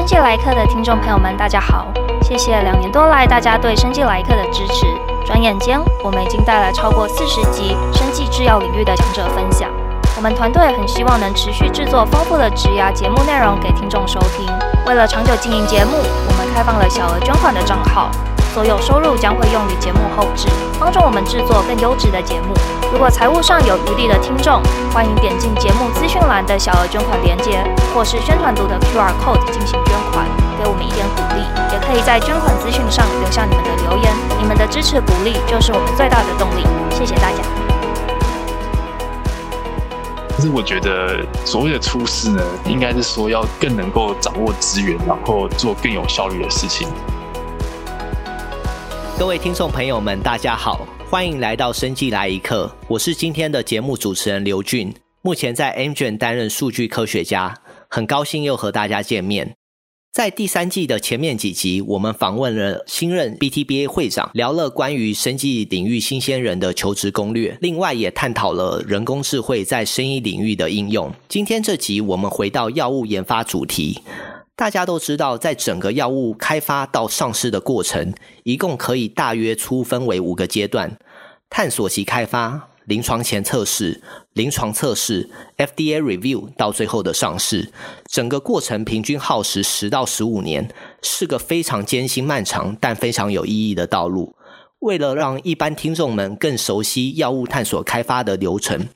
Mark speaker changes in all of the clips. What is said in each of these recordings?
Speaker 1: 生计来客的听众朋友们，大家好！谢谢两年多来大家对生计来客的支持。转眼间，我们已经带来超过四十集生技制药领域的强者分享。我们团队很希望能持续制作丰富的职涯节目内容给听众收听。为了长久经营节目，我们开放了小额捐款的账号。所有收入将会用于节目后置，帮助我们制作更优质的节目。如果财务上有余力的听众，欢迎点进节目资讯栏的小额捐款链接，或是宣传图的 QR code 进行捐款，给我们一点鼓励。也可以在捐款资讯上留下你们的留言，你们的支持鼓励就是我们最大的动力。谢谢大家。
Speaker 2: 其实我觉得所谓的出师呢，应该是说要更能够掌握资源，然后做更有效率的事情。
Speaker 3: 各位听众朋友们，大家好，欢迎来到生技来一课。我是今天的节目主持人刘俊，目前在 Amgen 担任数据科学家，很高兴又和大家见面。在第三季的前面几集，我们访问了新任 BTBA 会长，聊了关于生技领域新鲜人的求职攻略，另外也探讨了人工智慧在生意领域的应用。今天这集，我们回到药物研发主题。大家都知道，在整个药物开发到上市的过程，一共可以大约粗分为五个阶段：探索及开发、临床前测试、临床测试、FDA review 到最后的上市。整个过程平均耗时十到十五年，是个非常艰辛漫长但非常有意义的道路。为了让一般听众们更熟悉药物探索开发的流程，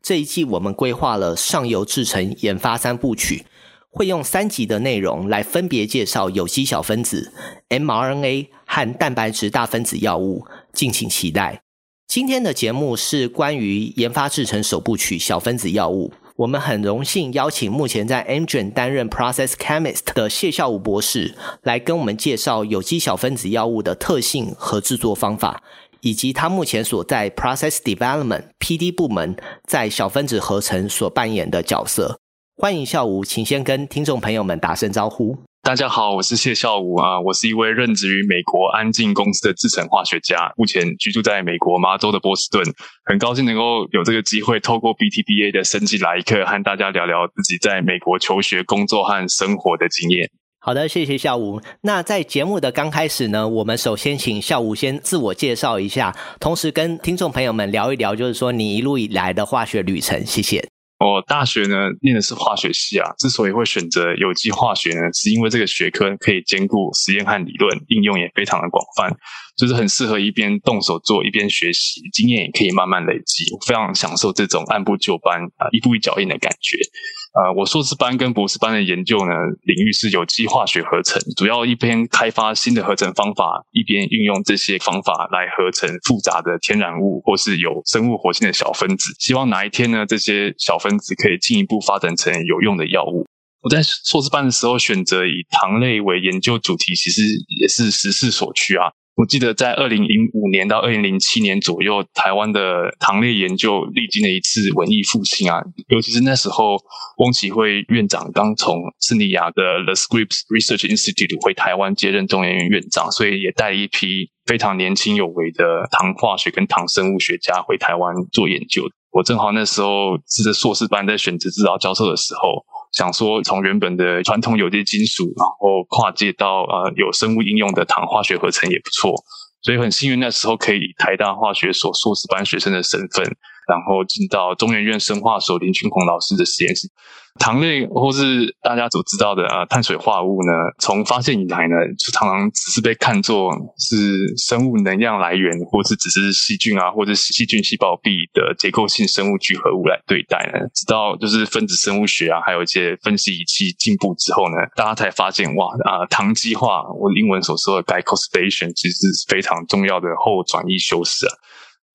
Speaker 3: 这一季我们规划了上游制程研发三部曲。会用三集的内容来分别介绍有机小分子、mRNA 和蛋白质大分子药物，敬请期待。今天的节目是关于研发制成首部曲小分子药物。我们很荣幸邀请目前在 Amgen 担任 Process Chemist 的谢孝武博士来跟我们介绍有机小分子药物的特性和制作方法，以及他目前所在 Process Development PD 部门在小分子合成所扮演的角色。欢迎孝武，请先跟听众朋友们打声招呼。
Speaker 2: 大家好，我是谢孝武啊，我是一位任职于美国安进公司的制成化学家，目前居住在美国麻州的波士顿。很高兴能够有这个机会，透过 BTBA 的升级来客，和大家聊聊自己在美国求学、工作和生活的经验。
Speaker 3: 好的，谢谢孝武。那在节目的刚开始呢，我们首先请孝武先自我介绍一下，同时跟听众朋友们聊一聊，就是说你一路以来的化学旅程。谢谢。
Speaker 2: 我大学呢念的是化学系啊，之所以会选择有机化学呢，是因为这个学科可以兼顾实验和理论，应用也非常的广泛，就是很适合一边动手做一边学习，经验也可以慢慢累积，我非常享受这种按部就班啊，一步一脚印的感觉。呃，我硕士班跟博士班的研究呢，领域是有机化学合成，主要一边开发新的合成方法，一边运用这些方法来合成复杂的天然物或是有生物活性的小分子。希望哪一天呢，这些小分子可以进一步发展成有用的药物。我在硕士班的时候选择以糖类为研究主题，其实也是时势所趋啊。我记得在二零零五年到二零零七年左右，台湾的糖类研究历经了一次文艺复兴啊，尤其是那时候，翁启惠院长刚从圣地亚的 The Scripps Research Institute 回台湾接任中研院院长，所以也带了一批非常年轻有为的糖化学跟糖生物学家回台湾做研究。我正好那时候是在硕士班在选择指导教授的时候。想说从原本的传统有机金属，然后跨界到呃有生物应用的糖化学合成也不错，所以很幸运那时候可以以台大化学所硕士班学生的身份，然后进到中研院生化所林群宏老师的实验室。糖类或是大家所知道的啊碳水化合物呢，从发现以来呢，就常常只是被看作是生物能量来源，或是只是细菌啊，或者细菌细胞壁的结构性生物聚合物来对待呢。直到就是分子生物学啊，还有一些分析仪器进步之后呢，大家才发现哇啊，糖基化，我英文所说的 glycosylation 其实是非常重要的后转移修饰啊，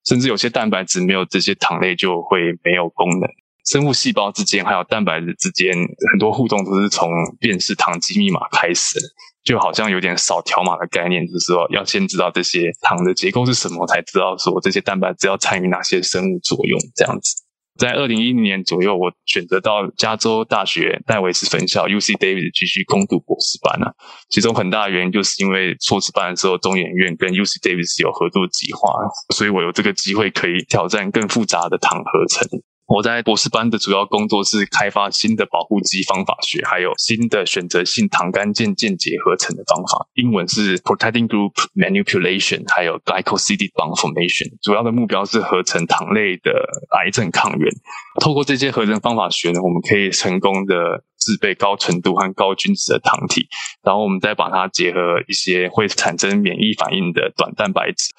Speaker 2: 甚至有些蛋白质没有这些糖类就会没有功能。生物细胞之间还有蛋白质之间很多互动都是从辨识糖基密码开始，就好像有点扫条码的概念，就是说要先知道这些糖的结构是什么，才知道说这些蛋白质要参与哪些生物作用。这样子，在二零一零年左右，我选择到加州大学戴维斯分校 UC Davis 继续攻读博士班啊。其中很大的原因就是因为硕士班的时候，中研院跟 UC Davis 有合作计划，所以我有这个机会可以挑战更复杂的糖合成。我在博士班的主要工作是开发新的保护基方法学，还有新的选择性糖苷键键结合成的方法。英文是 Protecting Group Manipulation，还有 Glycosidic Bond Formation。主要的目标是合成糖类的癌症抗原。透过这些合成方法学呢，我们可以成功的制备高纯度和高均质的糖体，然后我们再把它结合一些会产生免疫反应的短蛋白质。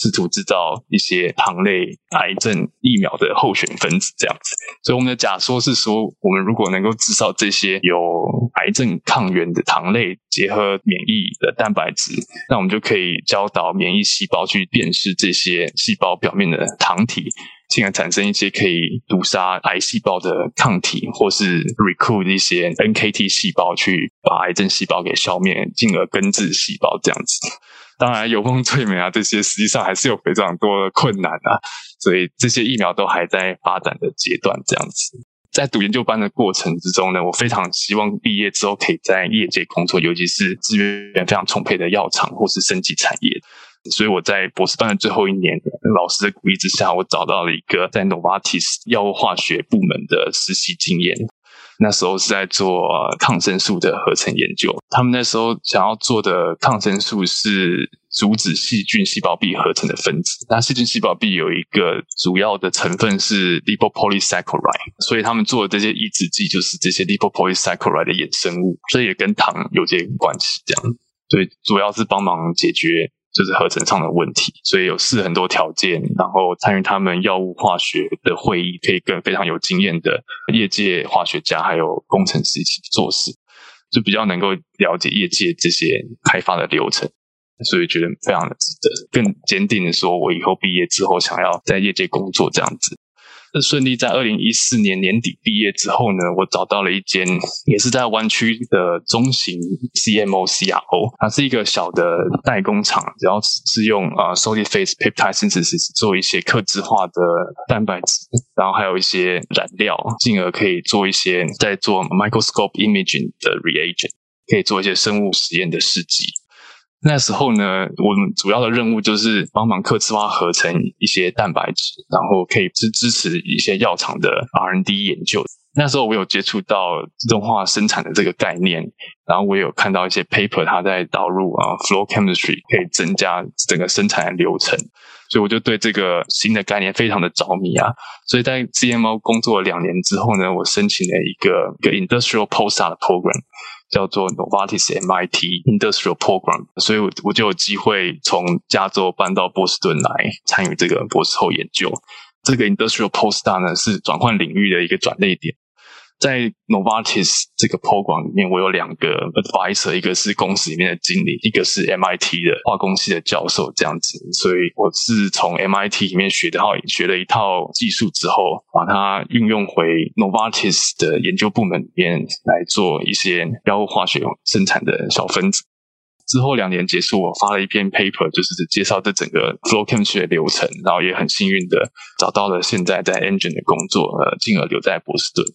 Speaker 2: 试图制造一些糖类癌症疫苗的候选分子，这样子。所以我们的假说是说，我们如果能够制造这些有癌症抗原的糖类，结合免疫的蛋白质，那我们就可以教导免疫细胞去辨识这些细胞表面的糖体，进而产生一些可以毒杀癌细胞的抗体，或是 recruit 一些 NKT 细胞去把癌症细胞给消灭，进而根治细胞这样子。当然，有梦最美啊！这些实际上还是有非常多的困难啊，所以这些疫苗都还在发展的阶段。这样子，在读研究班的过程之中呢，我非常希望毕业之后可以在业界工作，尤其是资源非常充沛的药厂或是升级产业。所以我在博士班的最后一年，老师的鼓励之下，我找到了一个在 Novartis 药物化学部门的实习经验。那时候是在做抗生素的合成研究，他们那时候想要做的抗生素是阻止细菌细胞壁合成的分子。那细菌细胞壁有一个主要的成分是 lipopolysaccharide，所以他们做的这些抑制剂就是这些 lipopolysaccharide 的衍生物，所以也跟糖有些关系。这样，所以主要是帮忙解决。就是合成上的问题，所以有试很多条件，然后参与他们药物化学的会议，可以跟非常有经验的业界化学家还有工程师一起做事，就比较能够了解业界这些开发的流程，所以觉得非常的值得，更坚定的说，我以后毕业之后想要在业界工作这样子。那顺利在二零一四年年底毕业之后呢，我找到了一间也是在湾区的中型 CMO CRO，它是一个小的代工厂，主要是用呃 solid phase peptide synthesis 做一些客制化的蛋白质，然后还有一些染料，进而可以做一些在做 microscope imaging 的 reagent，可以做一些生物实验的试剂。那时候呢，我们主要的任务就是帮忙克制化合成一些蛋白质，然后可以支支持一些药厂的 R&D 研究。那时候我有接触到自动化生产的这个概念，然后我有看到一些 paper，它在导入啊 flow chemistry 可以增加整个生产的流程，所以我就对这个新的概念非常的着迷啊。所以在 CMO 工作了两年之后呢，我申请了一个一个 industrial postdoc program。叫做 Novartis MIT Industrial Program，所以我我就有机会从加州搬到波士顿来参与这个博士后研究。这个 Industrial Postdoc 呢是转换领域的一个转捩点。在 Novartis 这个 program 里面，我有两个 advisor，一个是公司里面的经理，一个是 MIT 的化工系的教授，这样子。所以我是从 MIT 里面学的，学了一套技术之后，把它运用回 Novartis 的研究部门里面来做一些药物化学生产的小分子。之后两年结束，我发了一篇 paper，就是介绍这整个 flow chemistry 的流程，然后也很幸运的找到了现在在 Engine 的工作，呃，进而留在波士顿。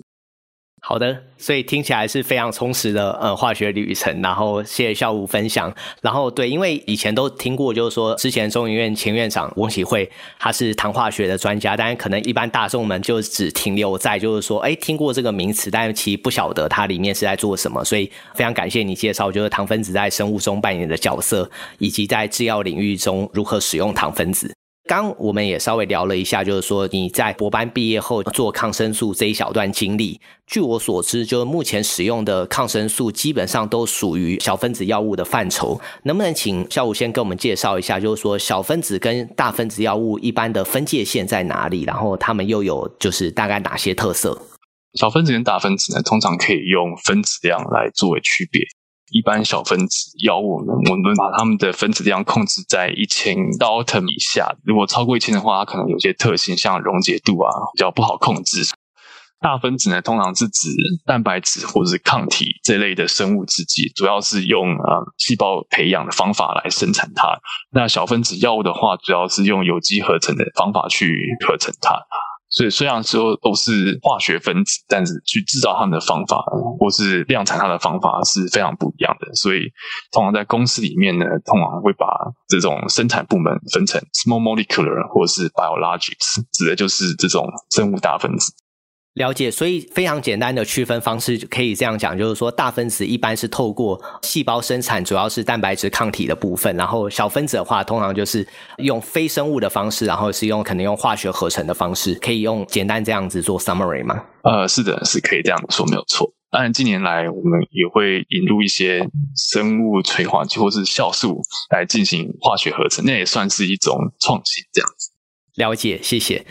Speaker 3: 好的，所以听起来是非常充实的呃化学旅程。然后谢谢校武分享。然后对，因为以前都听过，就是说之前中医院前院长翁启惠他是糖化学的专家，但是可能一般大众们就只停留在就是说，哎，听过这个名词，但是其实不晓得它里面是在做什么。所以非常感谢你介绍，就是糖分子在生物中扮演的角色，以及在制药领域中如何使用糖分子。刚我们也稍微聊了一下，就是说你在博班毕业后做抗生素这一小段经历。据我所知，就是目前使用的抗生素基本上都属于小分子药物的范畴。能不能请孝武先跟我们介绍一下，就是说小分子跟大分子药物一般的分界线在哪里？然后它们又有就是大概哪些特色？
Speaker 2: 小分子跟大分子呢，通常可以用分子量来作为区别。一般小分子药物，我们把它们的分子量控制在一千道尔以下。如果超过一千的话，它可能有些特性，像溶解度啊，比较不好控制。大分子呢，通常是指蛋白质或者是抗体这类的生物制剂，主要是用呃细胞培养的方法来生产它。那小分子药物的话，主要是用有机合成的方法去合成它。所以虽然说都是化学分子，但是去制造它们的方法或是量产它的方法是非常不一样的。所以通常在公司里面呢，通常会把这种生产部门分成 small molecular 或是 biologics，指的就是这种生物大分子。
Speaker 3: 了解，所以非常简单的区分方式可以这样讲，就是说大分子一般是透过细胞生产，主要是蛋白质抗体的部分，然后小分子的话，通常就是用非生物的方式，然后是用可能用化学合成的方式，可以用简单这样子做 summary 吗？
Speaker 2: 呃，是的，是可以这样说，没有错。当然，近年来我们也会引入一些生物催化剂或是酵素来进行化学合成，那也算是一种创新，这样子。
Speaker 3: 了解，谢谢。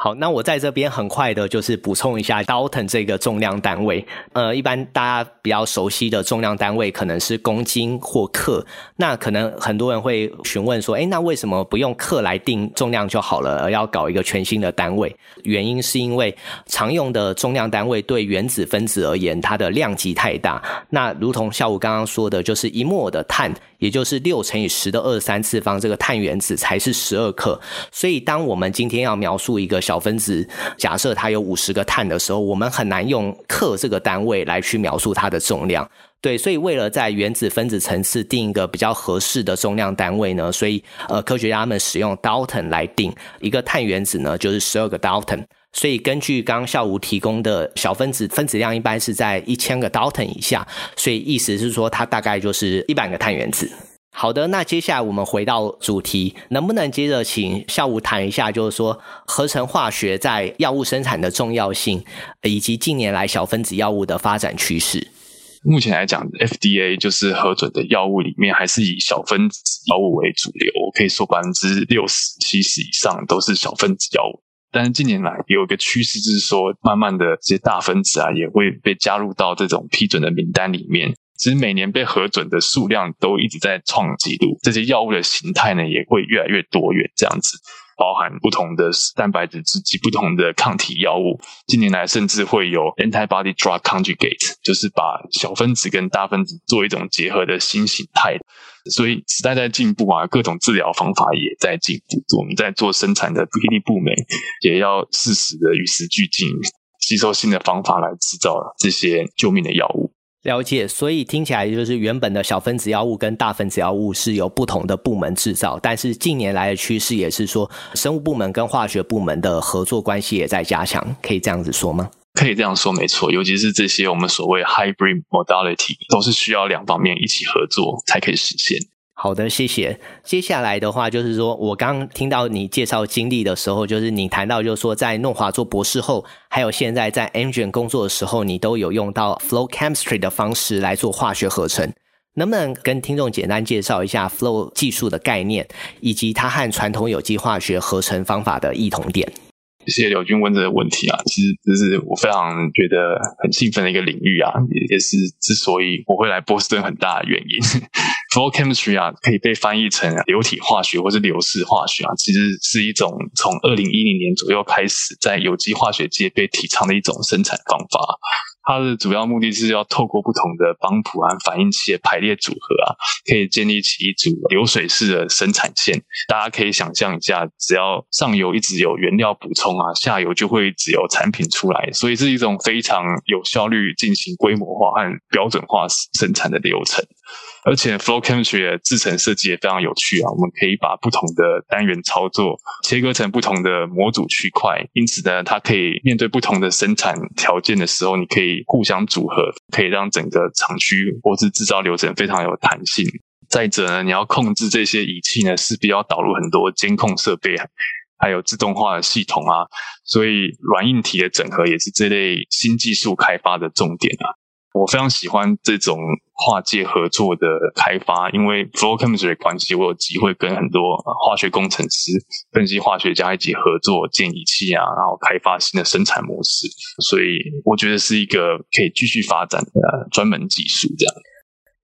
Speaker 3: 好，那我在这边很快的，就是补充一下 Dalton 这个重量单位。呃，一般大家比较熟悉的重量单位可能是公斤或克。那可能很多人会询问说，诶，那为什么不用克来定重量就好了，而要搞一个全新的单位？原因是因为常用的重量单位对原子分子而言，它的量级太大。那如同下午刚刚说的，就是一摩尔的碳，也就是六乘以十的二三次方，这个碳原子才是十二克。所以，当我们今天要描述一个小分子，假设它有五十个碳的时候，我们很难用克这个单位来去描述它的重量。对，所以为了在原子分子层次定一个比较合适的重量单位呢，所以呃，科学家们使用 Dalton 来定一个碳原子呢，就是十二个 Dalton。所以根据刚刚孝武提供的小分子分子量一般是在一千个 Dalton 以下，所以意思是说它大概就是一百个碳原子。好的，那接下来我们回到主题，能不能接着请孝武谈一下，就是说合成化学在药物生产的重要性，以及近年来小分子药物的发展趋势。
Speaker 2: 目前来讲，FDA 就是核准的药物里面，还是以小分子药物为主流。我可以说百分之六十、七十以上都是小分子药物。但是近年来有一个趋势，就是说慢慢的这些大分子啊，也会被加入到这种批准的名单里面。其实每年被核准的数量都一直在创纪录，这些药物的形态呢也会越来越多元，这样子包含不同的蛋白质制剂、不同的抗体药物。近年来甚至会有 antibody drug conjugate，就是把小分子跟大分子做一种结合的新形态。所以时代在进步啊，各种治疗方法也在进步。我们在做生产的 PD 部门也要适时的与时俱进，吸收新的方法来制造这些救命的药物。
Speaker 3: 了解，所以听起来就是原本的小分子药物跟大分子药物是由不同的部门制造，但是近年来的趋势也是说，生物部门跟化学部门的合作关系也在加强，可以这样子说吗？
Speaker 2: 可以这样说，没错，尤其是这些我们所谓 hybrid modality，都是需要两方面一起合作才可以实现。
Speaker 3: 好的，谢谢。接下来的话就是说，我刚听到你介绍经历的时候，就是你谈到，就是说在诺华做博士后，还有现在在 Amgen 工作的时候，你都有用到 flow chemistry 的方式来做化学合成。能不能跟听众简单介绍一下 flow 技术的概念，以及它和传统有机化学合成方法的异同点？
Speaker 2: 谢谢刘军问这个问题啊，其实这是我非常觉得很兴奋的一个领域啊，也是之所以我会来波士顿很大的原因。Flow chemistry 啊，可以被翻译成流体化学或是流式化学啊，其实是一种从二零一零年左右开始在有机化学界被提倡的一种生产方法。它的主要目的是要透过不同的帮浦胺反应器的排列组合啊，可以建立起一组流水式的生产线。大家可以想象一下，只要上游一直有原料补充啊，下游就会只有产品出来，所以是一种非常有效率进行规模化和标准化生产的流程。而且，flow chemistry 的制程设计也非常有趣啊！我们可以把不同的单元操作切割成不同的模组区块，因此呢，它可以面对不同的生产条件的时候，你可以互相组合，可以让整个厂区或是制造流程非常有弹性。再者呢，你要控制这些仪器呢，势必要导入很多监控设备，还有自动化的系统啊，所以软硬体的整合也是这类新技术开发的重点啊。我非常喜欢这种跨界合作的开发，因为 flow chemistry 关系，我有机会跟很多化学工程师、分析化学家一起合作建仪器啊，然后开发新的生产模式，所以我觉得是一个可以继续发展的专门技术。这样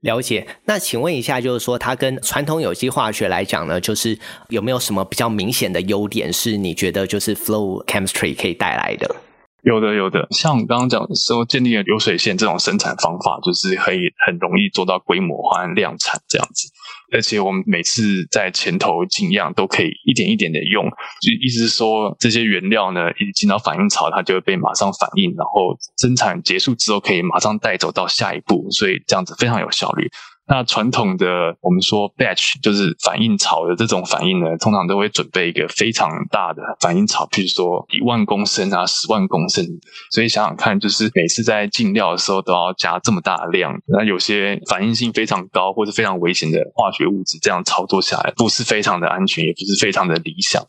Speaker 3: 了解。那请问一下，就是说它跟传统有机化学来讲呢，就是有没有什么比较明显的优点，是你觉得就是 flow chemistry 可以带来的？
Speaker 2: 有的，有的，像刚刚讲的时候，建立了流水线这种生产方法，就是可以很容易做到规模化、量产这样子。而且我们每次在前头进样都可以一点一点的用，就意思是说，这些原料呢，一进到反应槽，它就会被马上反应，然后生产结束之后可以马上带走到下一步，所以这样子非常有效率。那传统的我们说 batch 就是反应槽的这种反应呢，通常都会准备一个非常大的反应槽，譬如说一万公升啊、十万公升。所以想想看，就是每次在进料的时候都要加这么大的量，那有些反应性非常高或者非常危险的化学物质，这样操作下来不是非常的安全，也不是非常的理想。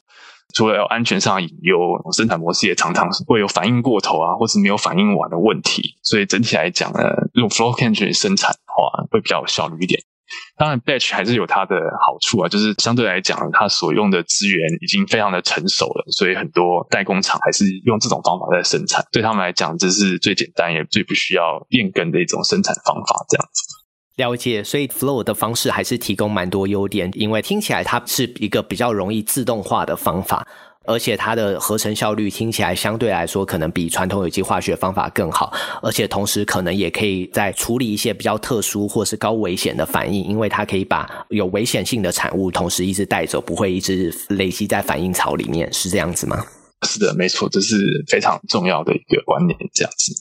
Speaker 2: 除了有安全上隐忧，生产模式也常常会有反应过头啊，或是没有反应完的问题。所以整体来讲呢，用 flow chemistry 生产的话，会比较效率一点。当然，batch 还是有它的好处啊，就是相对来讲，它所用的资源已经非常的成熟了，所以很多代工厂还是用这种方法在生产。对他们来讲，这是最简单也最不需要变更的一种生产方法，这样子。
Speaker 3: 了解，所以 Flow 的方式还是提供蛮多优点，因为听起来它是一个比较容易自动化的方法，而且它的合成效率听起来相对来说可能比传统有机化学方法更好，而且同时可能也可以在处理一些比较特殊或是高危险的反应，因为它可以把有危险性的产物同时一直带走，不会一直累积在反应槽里面，是这样子吗？
Speaker 2: 是的，没错，这是非常重要的一个观念，这样子。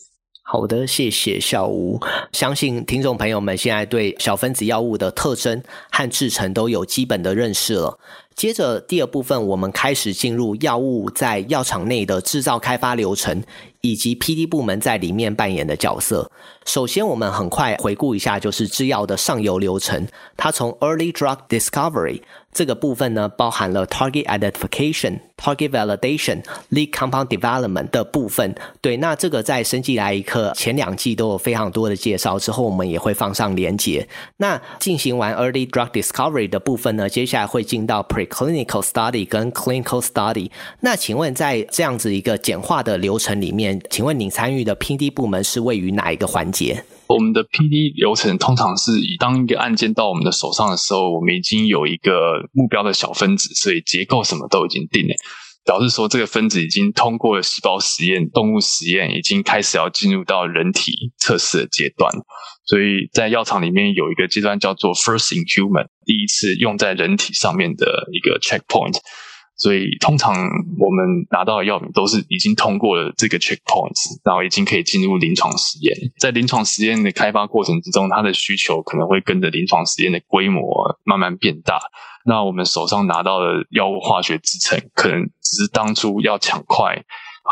Speaker 3: 好的，谢谢小吴。相信听众朋友们现在对小分子药物的特征和制成都有基本的认识了。接着第二部分，我们开始进入药物在药厂内的制造开发流程，以及 PD 部门在里面扮演的角色。首先，我们很快回顾一下，就是制药的上游流程。它从 Early Drug Discovery 这个部分呢，包含了 Target Identification、Target Validation、Lead Compound Development 的部分。对，那这个在生技来一课前两季都有非常多的介绍，之后我们也会放上连结。那进行完 Early Drug Discovery 的部分呢，接下来会进到 Pre Clinical Study 跟 Clinical Study。那请问在这样子一个简化的流程里面，请问你参与的 PD 部门是位于哪一个环节？
Speaker 2: 我们的 PD 流程通常是以当一个案件到我们的手上的时候，我们已经有一个目标的小分子，所以结构什么都已经定了，表示说这个分子已经通过了细胞实验、动物实验，已经开始要进入到人体测试的阶段。所以在药厂里面有一个阶段叫做 First in Human，第一次用在人体上面的一个 checkpoint。所以，通常我们拿到的药品都是已经通过了这个 checkpoints，然后已经可以进入临床实验。在临床实验的开发过程之中，它的需求可能会跟着临床实验的规模慢慢变大。那我们手上拿到的药物化学制成，可能只是当初要抢快，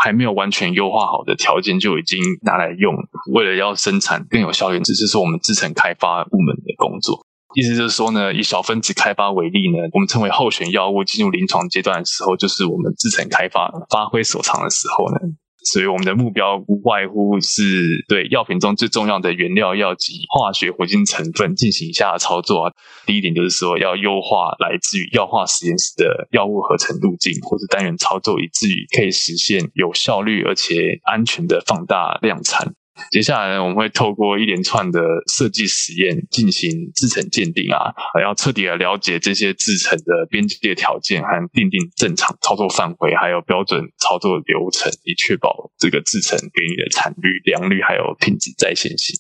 Speaker 2: 还没有完全优化好的条件就已经拿来用。为了要生产更有效率，这就是我们制成开发部门的工作。意思就是说呢，以小分子开发为例呢，我们称为候选药物进入临床阶段的时候，就是我们制成开发发挥所长的时候呢。所以我们的目标无外乎是对药品中最重要的原料药及化学活性成分进行以下操作啊。第一点就是说，要优化来自于药化实验室的药物合成路径或者单元操作，以至于可以实现有效率而且安全的放大量产。接下来呢，我们会透过一连串的设计实验进行制程鉴定啊，要彻底的了解这些制程的边界条件和订定正常操作范围，还有标准操作流程，以确保这个制程给你的产率、良率还有品质在线性。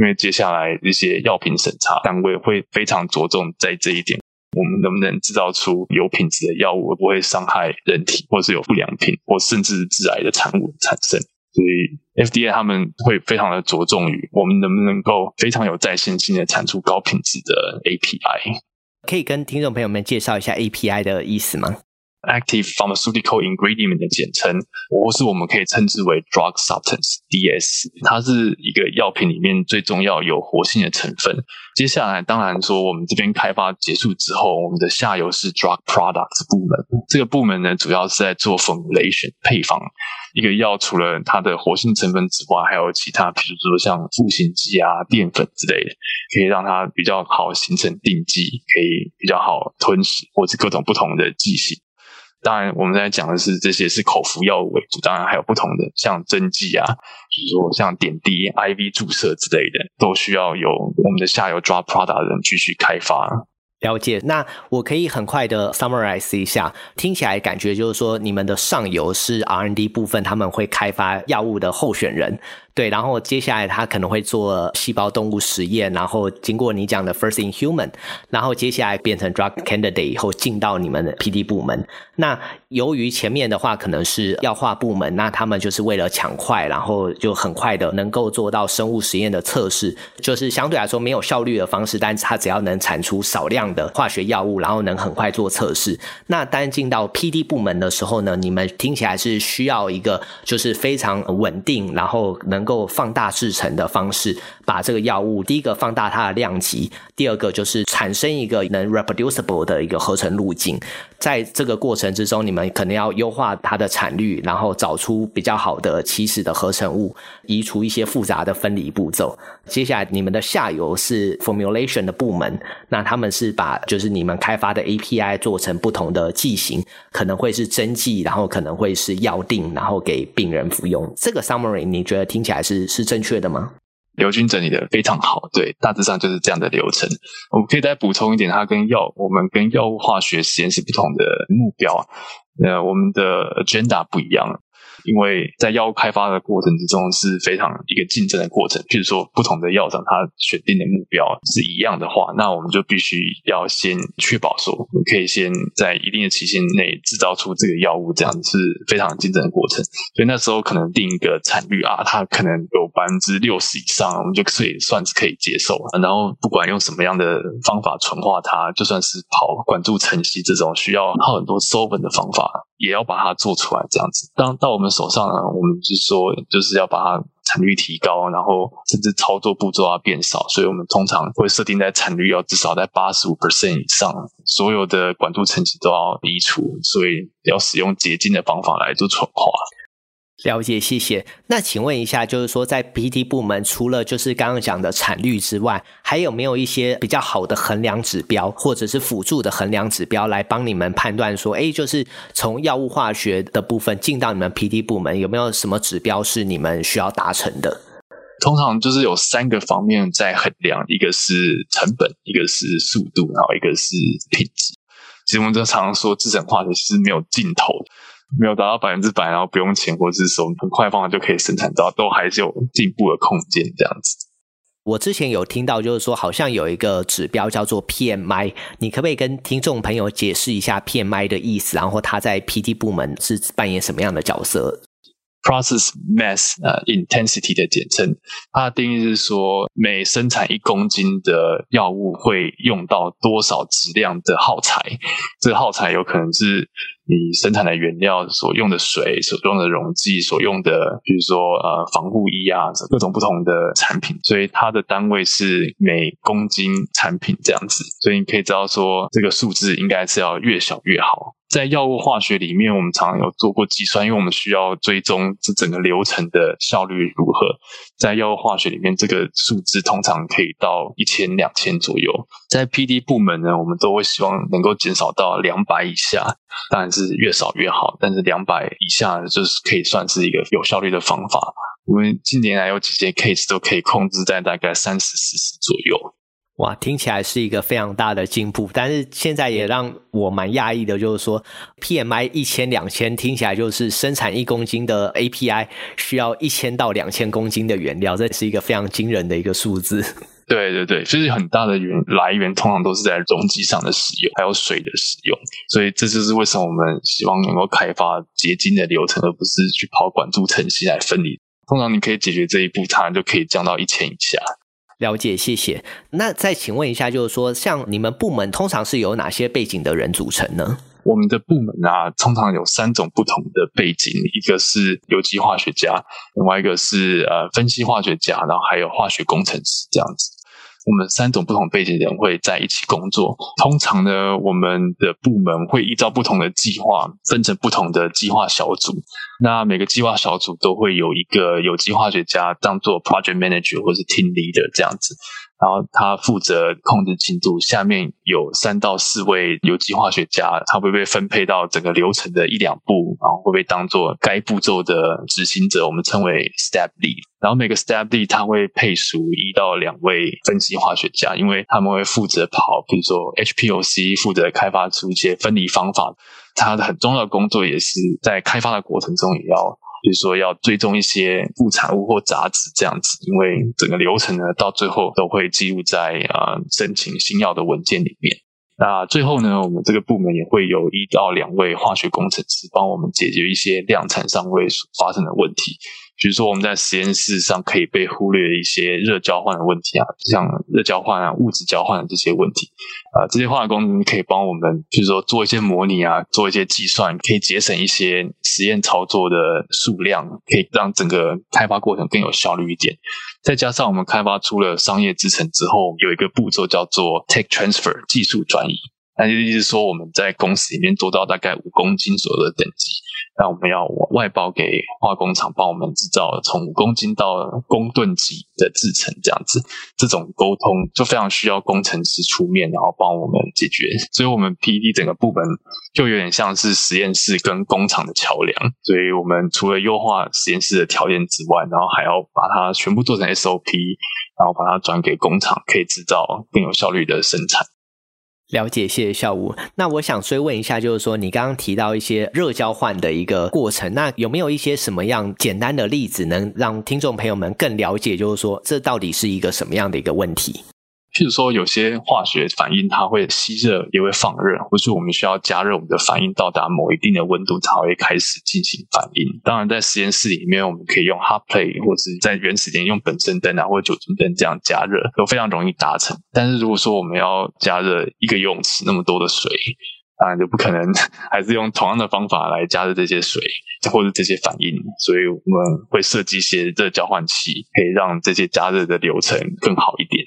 Speaker 2: 因为接下来一些药品审查单位会非常着重在这一点，我们能不能制造出有品质的药物，而不会伤害人体，或是有不良品，或甚至致癌的产物产生。所以 FDA 他们会非常的着重于我们能不能够非常有在线性的产出高品质的 API。
Speaker 3: 可以跟听众朋友们介绍一下 API 的意思吗
Speaker 2: ？Active Pharmaceutical Ingredient 的简称，或是我们可以称之为 Drug Substance (DS)，它是一个药品里面最重要有活性的成分。接下来，当然说我们这边开发结束之后，我们的下游是 Drug Products 部门。这个部门呢，主要是在做 Formulation 配方。一个药除了它的活性成分之外，还有其他，比如说像赋形剂啊、淀粉之类的，可以让它比较好形成定剂，可以比较好吞食，或是各种不同的剂型。当然，我们在讲的是这些是口服药物为主，当然还有不同的像针剂啊，比如说像点滴、IV 注射之类的，都需要由我们的下游抓 Prada 的人继续开发。
Speaker 3: 了解，那我可以很快的 summarize 一下，听起来感觉就是说，你们的上游是 R&D 部分，他们会开发药物的候选人。对，然后接下来他可能会做细胞动物实验，然后经过你讲的 first in human，然后接下来变成 drug candidate 以后进到你们的 PD 部门。那由于前面的话可能是药化部门，那他们就是为了抢快，然后就很快的能够做到生物实验的测试，就是相对来说没有效率的方式，但是它只要能产出少量的化学药物，然后能很快做测试。那当进到 PD 部门的时候呢，你们听起来是需要一个就是非常稳定，然后能够放大制成的方式，把这个药物第一个放大它的量级，第二个就是产生一个能 reproducible 的一个合成路径。在这个过程之中，你们可能要优化它的产率，然后找出比较好的起始的合成物，移除一些复杂的分离步骤。接下来，你们的下游是 formulation 的部门，那他们是把就是你们开发的 API 做成不同的剂型，可能会是针剂，然后可能会是药定，然后给病人服用。这个 summary 你觉得听起来是是正确的吗？
Speaker 2: 刘军整理的非常好，对，大致上就是这样的流程。我们可以再补充一点，它跟药，我们跟药物化学实验室不同的目标啊，呃，我们的 agenda 不一样。因为在药物开发的过程之中是非常一个竞争的过程，譬如说不同的药厂它选定的目标是一样的话，那我们就必须要先确保说，我们可以先在一定的期限内制造出这个药物，这样是非常竞争的过程。所以那时候可能定一个产率啊，它可能有百分之六十以上，我们就可以算是可以接受。然后不管用什么样的方法纯化它，就算是跑管柱层析这种需要耗很多 solvent 的方法，也要把它做出来。这样子，当到我们手上呢，我们是说，就是要把它产率提高，然后甚至操作步骤要变少，所以我们通常会设定在产率要至少在八十五 percent 以上，所有的管柱层级都要移除，所以要使用洁净的方法来做纯化。
Speaker 3: 了解，谢谢。那请问一下，就是说，在 PD 部门，除了就是刚刚讲的产率之外，还有没有一些比较好的衡量指标，或者是辅助的衡量指标，来帮你们判断说，哎，就是从药物化学的部分进到你们 PD 部门，有没有什么指标是你们需要达成的？
Speaker 2: 通常就是有三个方面在衡量，一个是成本，一个是速度，然后一个是品质。其实我们就常常说，制程化学是没有尽头。没有达到百分之百，然后不用钱，或者是说很快方法就可以生产到，都还是有进步的空间。这样子，
Speaker 3: 我之前有听到，就是说好像有一个指标叫做 PMI，你可不可以跟听众朋友解释一下 PMI 的意思？然后它在 PT 部门是扮演什么样的角色
Speaker 2: ？Process Mass 呃 Intensity 的简称，它的定义是说每生产一公斤的药物会用到多少质量的耗材，这个耗材有可能是。你生产的原料所用的水、所用的溶剂、所用的，比如说呃防护衣啊，各种不同的产品，所以它的单位是每公斤产品这样子，所以你可以知道说这个数字应该是要越小越好。在药物化学里面，我们常有做过计算，因为我们需要追踪这整个流程的效率如何。在药物化学里面，这个数字通常可以到一千、两千左右。在 PD 部门呢，我们都会希望能够减少到两百以下，当然是越少越好。但是两百以下就是可以算是一个有效率的方法。我们近年来有几件 case 都可以控制在大概三十、四十左右。
Speaker 3: 哇，听起来是一个非常大的进步，但是现在也让我蛮讶异的，就是说 PMI 一千两千，听起来就是生产一公斤的 API 需要一千到两千公斤的原料，这是一个非常惊人的一个数字。
Speaker 2: 对对对，就是很大的源来源通常都是在溶剂上的使用，还有水的使用，所以这就是为什么我们希望能够开发结晶的流程，而不是去跑管柱层析来分离。通常你可以解决这一步，它就可以降到一千以下。
Speaker 3: 了解，谢谢。那再请问一下，就是说，像你们部门通常是由哪些背景的人组成呢？
Speaker 2: 我们的部门啊，通常有三种不同的背景，一个是有机化学家，另外一个是呃分析化学家，然后还有化学工程师这样子。我们三种不同背景的人会在一起工作。通常呢，我们的部门会依照不同的计划分成不同的计划小组。那每个计划小组都会有一个有机化学家当做 project manager 或是 team leader 这样子。然后他负责控制进度，下面有三到四位有机化学家，他会被分配到整个流程的一两步，然后会被当做该步骤的执行者，我们称为 step lead。然后每个 step lead 他会配属一到两位分析化学家，因为他们会负责跑，比如说 HPLC，负责开发出一些分离方法。他的很重要的工作也是在开发的过程中也要比如说要追踪一些副产物或杂质这样子，因为整个流程呢，到最后都会记录在呃申请新药的文件里面。那最后呢，我们这个部门也会有一到两位化学工程师帮我们解决一些量产上会发生的问题。比如说，我们在实验室上可以被忽略的一些热交换的问题啊，像热交换啊、物质交换的这些问题，啊、这些化学工程可以帮我们，比如说做一些模拟啊，做一些计算，可以节省一些实验操作的数量，可以让整个开发过程更有效率一点。再加上我们开发出了商业制程之后，有一个步骤叫做 Tech Transfer 技术转移，那就意思说我们在公司里面做到大概五公斤左右的等级。那我们要外包给化工厂帮我们制造从五公斤到公吨级的制程，这样子，这种沟通就非常需要工程师出面，然后帮我们解决。所以，我们 P D 整个部门就有点像是实验室跟工厂的桥梁。所以我们除了优化实验室的条件之外，然后还要把它全部做成 SOP，然后把它转给工厂，可以制造更有效率的生产。
Speaker 3: 了解，谢谢校武。那我想追问一下，就是说你刚刚提到一些热交换的一个过程，那有没有一些什么样简单的例子，能让听众朋友们更了解，就是说这到底是一个什么样的一个问题？
Speaker 2: 譬如说，有些化学反应它会吸热，也会放热，或是我们需要加热我们的反应到达某一定的温度才会开始进行反应。当然，在实验室里面，我们可以用 hot plate，或是在原始点用本身灯啊，或者酒精灯这样加热，都非常容易达成。但是如果说我们要加热一个游泳池那么多的水，当然就不可能还是用同样的方法来加热这些水或者这些反应。所以我们会设计一些热交换器，可以让这些加热的流程更好一点。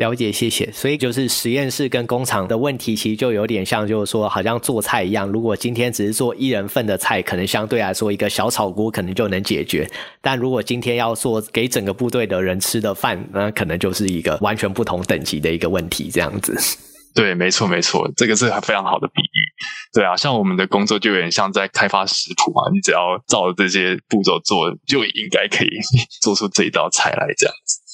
Speaker 3: 了解，谢谢。所以就是实验室跟工厂的问题，其实就有点像，就是说，好像做菜一样。如果今天只是做一人份的菜，可能相对来说一个小炒锅可能就能解决。但如果今天要做给整个部队的人吃的饭，那可能就是一个完全不同等级的一个问题，这样子。
Speaker 2: 对，没错，没错，这个是非常好的比喻。对啊，像我们的工作就有点像在开发食谱嘛，你只要照着这些步骤做，就应该可以 做出这一道菜来，这样子。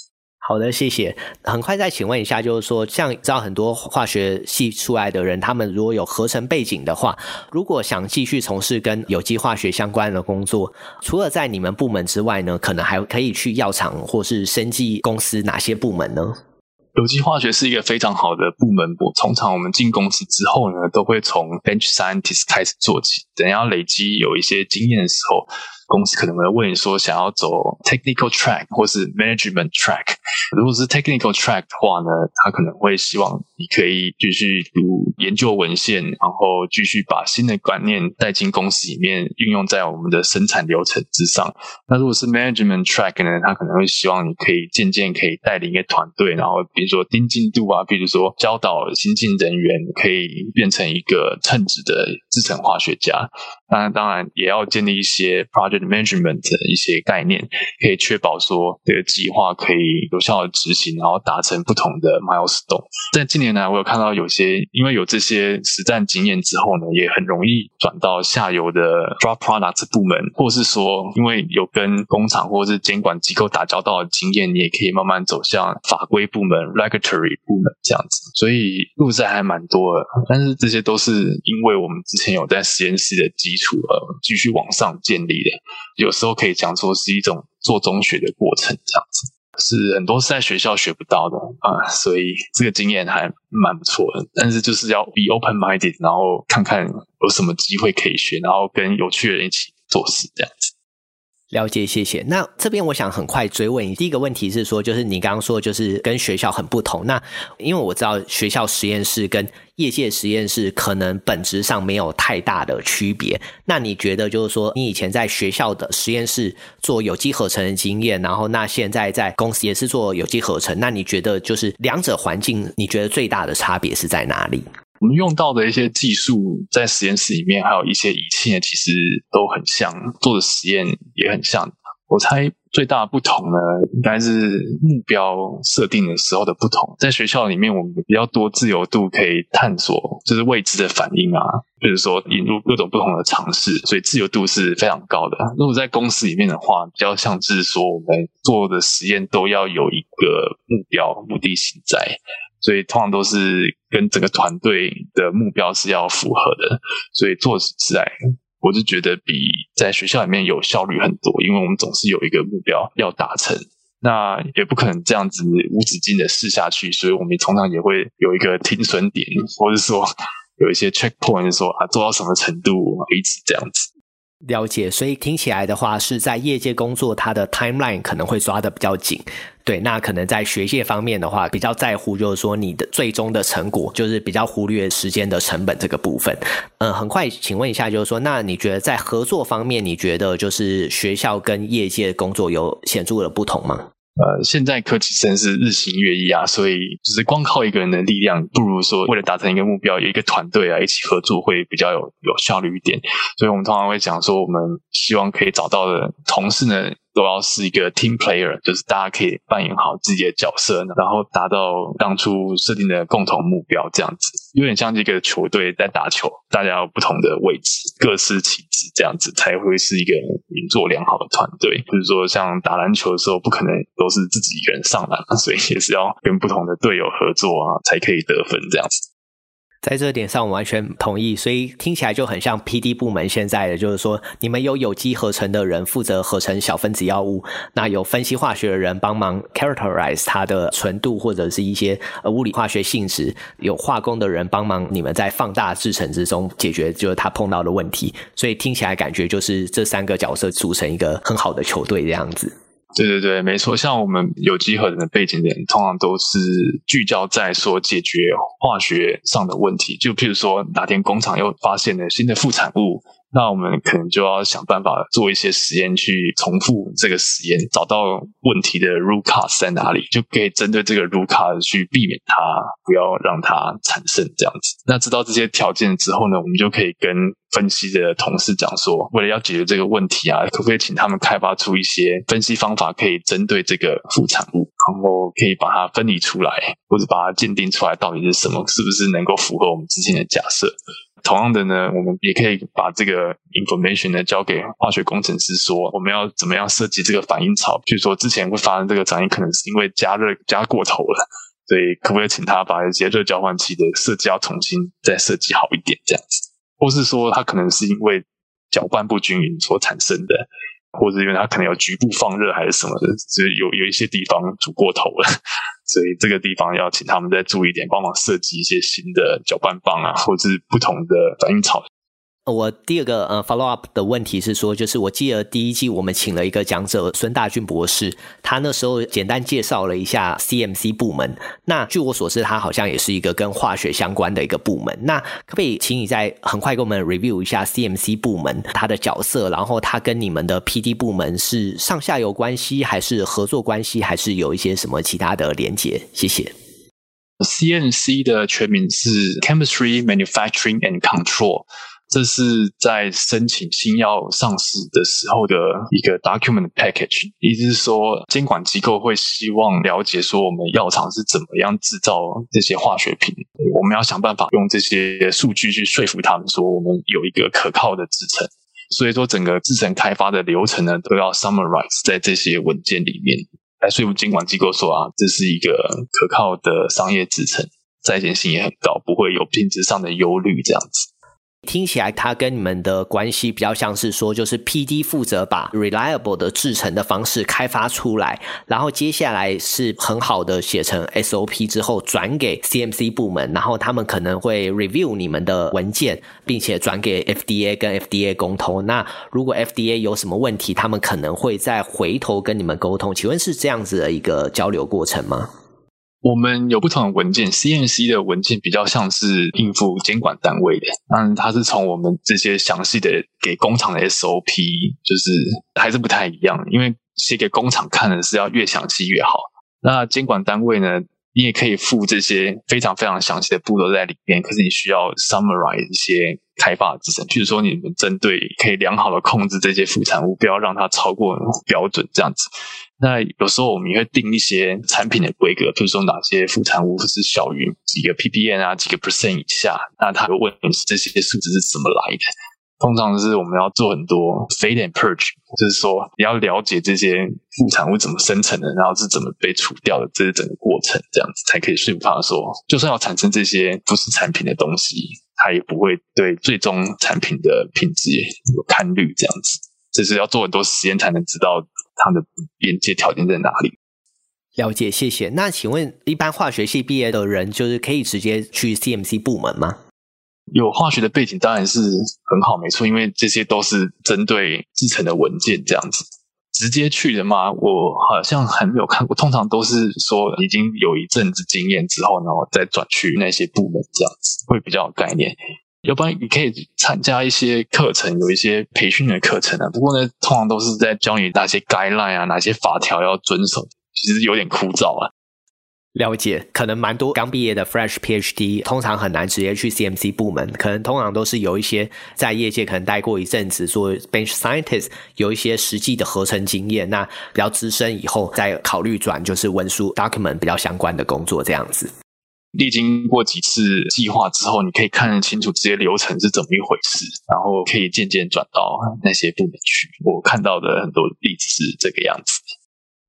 Speaker 3: 好的，谢谢。很快再请问一下，就是说，像知道很多化学系出来的人，他们如果有合成背景的话，如果想继续从事跟有机化学相关的工作，除了在你们部门之外呢，可能还可以去药厂或是生技公司哪些部门呢？
Speaker 2: 有机化学是一个非常好的部门，我通常我们进公司之后呢，都会从 bench scientist 开始做起，等要累积有一些经验的时候。公司可能会问你说，想要走 technical track 或是 management track。如果是 technical track 的话呢，他可能会希望你可以继续读研究文献，然后继续把新的观念带进公司里面，运用在我们的生产流程之上。那如果是 management track 呢，他可能会希望你可以渐渐可以带领一个团队，然后比如说盯进度啊，比如说教导新进人员，可以变成一个称职的制程化学家。当然，当然也要建立一些 project management 的一些概念，可以确保说这个计划可以有效的执行，然后达成不同的 milestone。在近年来，我有看到有些因为有这些实战经验之后呢，也很容易转到下游的 drug product 部门，或是说因为有跟工厂或是监管机构打交道的经验，你也可以慢慢走向法规部门 regulatory 部门这样子。所以路子还蛮多的，但是这些都是因为我们之前有在实验室的基础而，继续往上建立的，有时候可以讲说是一种做中学的过程，这样子是很多是在学校学不到的啊，所以这个经验还蛮不错的。但是就是要 be open minded，然后看看有什么机会可以学，然后跟有趣的人一起做事，这样子。
Speaker 3: 了解，谢谢。那这边我想很快追问你，第一个问题是说，就是你刚刚说，就是跟学校很不同。那因为我知道学校实验室跟业界实验室可能本质上没有太大的区别。那你觉得，就是说，你以前在学校的实验室做有机合成的经验，然后那现在在公司也是做有机合成，那你觉得就是两者环境，你觉得最大的差别是在哪里？
Speaker 2: 我们用到的一些技术，在实验室里面，还有一些仪器，其实都很像，做的实验也很像。我猜最大的不同呢，应该是目标设定的时候的不同。在学校里面，我们比较多自由度可以探索，就是未知的反应啊，比如说引入各种不同的尝试，所以自由度是非常高的。如果在公司里面的话，比较像是说我们做的实验都要有一个目标、目的性在。所以通常都是跟整个团队的目标是要符合的，所以做起来我就觉得比在学校里面有效率很多，因为我们总是有一个目标要达成，那也不可能这样子无止境的试下去，所以我们通常也会有一个停损点，或者说有一些 checkpoint，说啊做到什么程度为止这样子。
Speaker 3: 了解，所以听起来的话，是在业界工作，他的 timeline 可能会抓的比较紧。对，那可能在学界方面的话，比较在乎就是说你的最终的成果，就是比较忽略时间的成本这个部分。嗯，很快，请问一下，就是说，那你觉得在合作方面，你觉得就是学校跟业界工作有显著的不同吗？
Speaker 2: 呃，现在科技真是日新月异啊，所以就是光靠一个人的力量，不如说为了达成一个目标，有一个团队啊一起合作会比较有有效率一点。所以我们通常会讲说，我们希望可以找到的同事呢。都要是一个 team player，就是大家可以扮演好自己的角色，然后达到当初设定的共同目标，这样子有点像一个球队在打球，大家有不同的位置，各司其职，这样子才会是一个运作良好的团队。就是说，像打篮球的时候，不可能都是自己一个人上篮，所以也是要跟不同的队友合作啊，才可以得分这样子。
Speaker 3: 在这点上，我完全同意。所以听起来就很像 PD 部门现在的，就是说，你们有有机合成的人负责合成小分子药物，那有分析化学的人帮忙 characterize 它的纯度或者是一些呃物理化学性质，有化工的人帮忙你们在放大制程之中解决就是他碰到的问题。所以听起来感觉就是这三个角色组成一个很好的球队这样子。
Speaker 2: 对对对，没错。像我们有机合成的背景点，通常都是聚焦在说解决化学上的问题。就譬如说，哪天工厂又发现了新的副产物。那我们可能就要想办法做一些实验，去重复这个实验，找到问题的 root cause 在哪里，就可以针对这个 root cause 去避免它，不要让它产生这样子。那知道这些条件之后呢，我们就可以跟分析的同事讲说，为了要解决这个问题啊，可不可以请他们开发出一些分析方法，可以针对这个副产物，然后可以把它分离出来，或者把它鉴定出来到底是什么，是不是能够符合我们之前的假设。同样的呢，我们也可以把这个 information 呢交给化学工程师，说我们要怎么样设计这个反应槽。譬如说之前会发生这个反应，可能是因为加热加过头了，所以可不可以请他把一些热交换器的设计要重新再设计好一点，这样子？或是说它可能是因为搅拌不均匀所产生的，或者因为它可能有局部放热还是什么的，所以有有一些地方煮过头了。所以这个地方要请他们再注意点，帮忙设计一些新的搅拌棒啊，或者是不同的反应槽。
Speaker 3: 我第二个呃 follow up 的问题是说，就是我记得第一季我们请了一个讲者孙大俊博士，他那时候简单介绍了一下 CMC 部门。那据我所知，他好像也是一个跟化学相关的一个部门。那可不可以请你再很快给我们 review 一下 CMC 部门它的角色，然后它跟你们的 PD 部门是上下游关系，还是合作关系，还是有一些什么其他的连结？谢谢。
Speaker 2: CMC 的全名是 Chemistry Manufacturing and Control。这是在申请新药上市的时候的一个 document package，意思是说，监管机构会希望了解说，我们药厂是怎么样制造这些化学品，我们要想办法用这些数据去说服他们说，我们有一个可靠的制程。所以说，整个制程开发的流程呢，都要 summarize 在这些文件里面，来说服监管机构说啊，这是一个可靠的商业制程，再现性也很高，不会有品质上的忧虑这样子。
Speaker 3: 听起来，它跟你们的关系比较像是说，就是 PD 负责把 reliable 的制程的方式开发出来，然后接下来是很好的写成 SOP 之后转给 CMC 部门，然后他们可能会 review 你们的文件，并且转给 FDA 跟 FDA 沟通。那如果 FDA 有什么问题，他们可能会再回头跟你们沟通。请问是这样子的一个交流过程吗？
Speaker 2: 我们有不同的文件，CNC 的文件比较像是应付监管单位的，但它是从我们这些详细的给工厂的 SOP，就是还是不太一样，因为写给工厂看的是要越详细越好。那监管单位呢，你也可以附这些非常非常详细的步骤在里面，可是你需要 summarize 一些开发的制程，譬如说你们针对可以良好的控制这些副产物，不要让它超过标准这样子。那有时候我们也会定一些产品的规格，比如说哪些副产物是小于几个 ppm 啊，几个 percent 以下，那他会问这些数值是怎么来的。通常是我们要做很多 fade and purge，就是说你要了解这些副产物怎么生成的，然后是怎么被除掉的，这是整个过程，这样子才可以说服他说，就算要产生这些不是产品的东西，它也不会对最终产品的品质有堪虑。这样子，这是要做很多实验才能知道它的边界条件在哪里。
Speaker 3: 了解，谢谢。那请问，一般化学系毕业的人，就是可以直接去 CMC 部门吗？
Speaker 2: 有化学的背景当然是很好，没错，因为这些都是针对制成的文件这样子。直接去的吗？我好像还没有看过，通常都是说已经有一阵子经验之后，然后再转去那些部门这样子，会比较有概念。要不然你可以参加一些课程，有一些培训的课程啊。不过呢，通常都是在教你哪些 guideline 啊，哪些法条要遵守。其实有点枯燥啊。
Speaker 3: 了解，可能蛮多刚毕业的 fresh PhD 通常很难直接去 CMC 部门，可能通常都是有一些在业界可能待过一阵子做 bench scientist，有一些实际的合成经验，那比较资深以后再考虑转就是文书 document 比较相关的工作这样子。
Speaker 2: 历经过几次计划之后，你可以看得清楚这些流程是怎么一回事，然后可以渐渐转到那些部门去。我看到的很多例子是这个样子。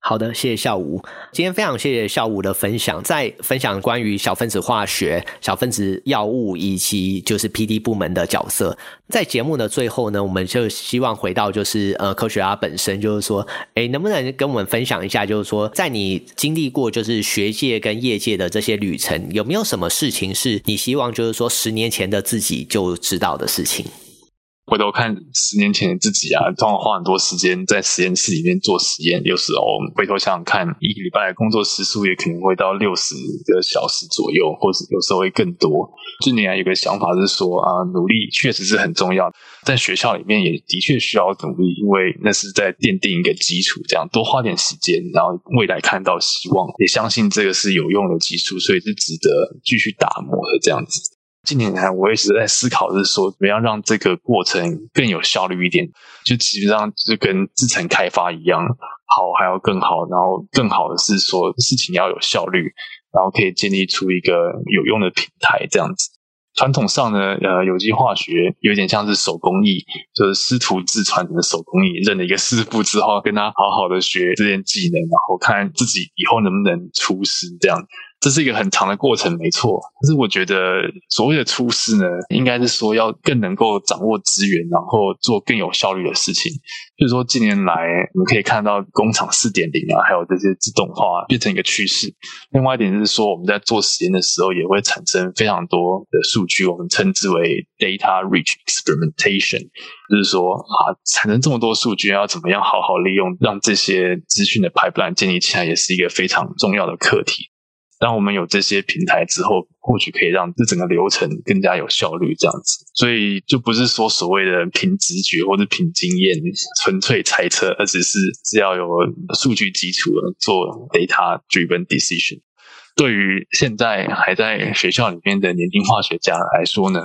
Speaker 3: 好的，谢谢孝武。今天非常谢谢孝武的分享，在分享关于小分子化学、小分子药物以及就是 PD 部门的角色。在节目的最后呢，我们就希望回到就是呃科学家本身，就是说，诶，能不能跟我们分享一下，就是说，在你经历过就是学界跟业界的这些旅程，有没有什么事情是你希望就是说十年前的自己就知道的事情？
Speaker 2: 回头看十年前的自己啊，通常花很多时间在实验室里面做实验。有时候回头想想看，一个礼拜的工作时数也可能会到六十个小时左右，或者有时候会更多。近年来有个想法是说啊，努力确实是很重要，在学校里面也的确需要努力，因为那是在奠定一个基础。这样多花点时间，然后未来看到希望，也相信这个是有用的基础，所以是值得继续打磨的这样子。近年来，我一直在思考，是说怎么样让这个过程更有效率一点。就基本上就跟自成开发一样，好还要更好。然后更好的是说事情要有效率，然后可以建立出一个有用的平台这样子。传统上呢，呃，有机化学有点像是手工艺，就是师徒制传的手工艺。认了一个师傅之后，跟他好好的学这件技能，然后看自己以后能不能出师这样。这是一个很长的过程，没错。但是我觉得所谓的出师呢，应该是说要更能够掌握资源，然后做更有效率的事情。就是说，近年来我们可以看到工厂四点零啊，还有这些自动化变成一个趋势。另外一点就是说，我们在做实验的时候，也会产生非常多的数据，我们称之为 data-rich experimentation。就是说啊，产生这么多数据，要怎么样好好利用，让这些资讯的 pipeline 建立起来，也是一个非常重要的课题。当我们有这些平台之后，或许可以让这整个流程更加有效率，这样子。所以就不是说所谓的凭直觉或者凭经验、纯粹猜测，而只是是要有数据基础的做 data-driven decision。对于现在还在学校里面的年轻化学家来说呢，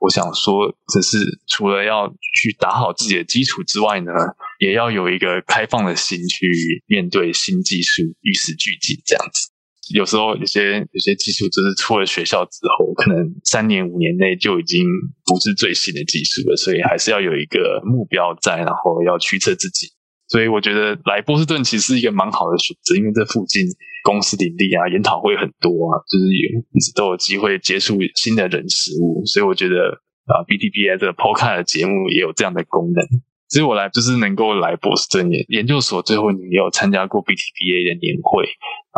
Speaker 2: 我想说，只是除了要去打好自己的基础之外呢，也要有一个开放的心去面对新技术，与时俱进，这样子。有时候有些有些技术就是出了学校之后，可能三年五年内就已经不是最新的技术了，所以还是要有一个目标在，然后要驱策自己。所以我觉得来波士顿其实是一个蛮好的选择，因为这附近公司林立啊，研讨会很多啊，就是有一直都有机会接触新的人事物。所以我觉得啊，BTPA 这个 Podcast 的节目也有这样的功能。其实我来就是能够来波士顿研研究所，最后你也有参加过 BTPA 的年会。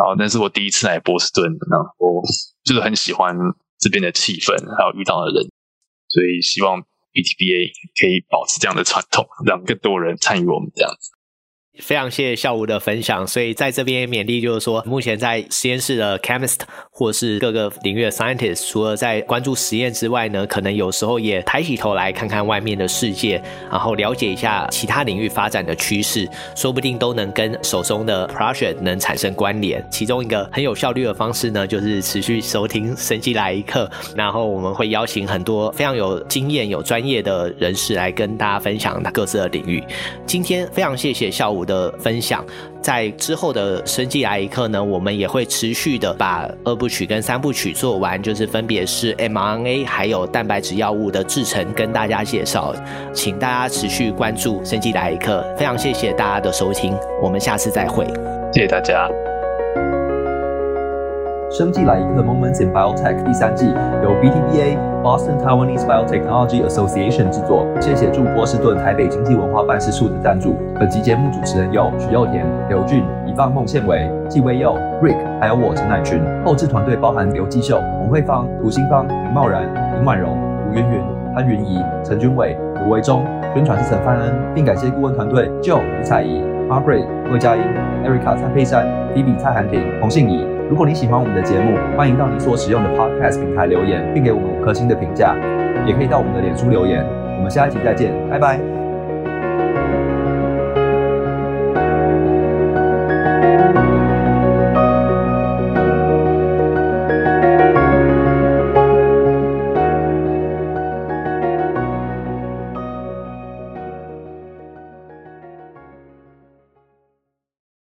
Speaker 2: 然后，那是我第一次来波士顿，然后就是很喜欢这边的气氛，还有遇到的人，所以希望 B T B A 可以保持这样的传统，让更多人参与我们这样子。
Speaker 3: 非常谢谢孝武的分享，所以在这边勉励就是说，目前在实验室的 chemist 或是各个领域的 scientist，除了在关注实验之外呢，可能有时候也抬起头来看看外面的世界，然后了解一下其他领域发展的趋势，说不定都能跟手中的 project 能产生关联。其中一个很有效率的方式呢，就是持续收听生机来一课，然后我们会邀请很多非常有经验、有专业的人士来跟大家分享各自的领域。今天非常谢谢孝武的分享，在之后的生技来一课呢，我们也会持续的把二部曲跟三部曲做完，就是分别是 mRNA 还有蛋白质药物的制成跟大家介绍，请大家持续关注生技来一课，非常谢谢大家的收听，我们下次再会，
Speaker 2: 谢谢大家。
Speaker 4: 生技来一课 Moments in Biotech 第三季由 BTBA Boston Taiwanese Biotechnology Association 制作，谢谢驻波士顿台北经济文化办事处的赞助。本集节目主持人有许祐田、刘俊、以放孟宪伟、纪威佑、Rick，还有我陈乃群。后制团队包含刘继秀、洪慧芳、涂新芳、林茂然、林婉容、吴云云、潘云仪、陈君伟、卢维忠。宣传是陈范恩，并感谢顾问团队 Joe 李彩仪、Margaret 魏佳音、Erica 蔡佩珊、Phoebe 蔡涵婷、洪信怡。如果你喜欢我们的节目，欢迎到你所使用的 Podcast 平台留言，并给我们五颗星的评价，也可以到我们的脸书留言。我们下一集再见，拜拜。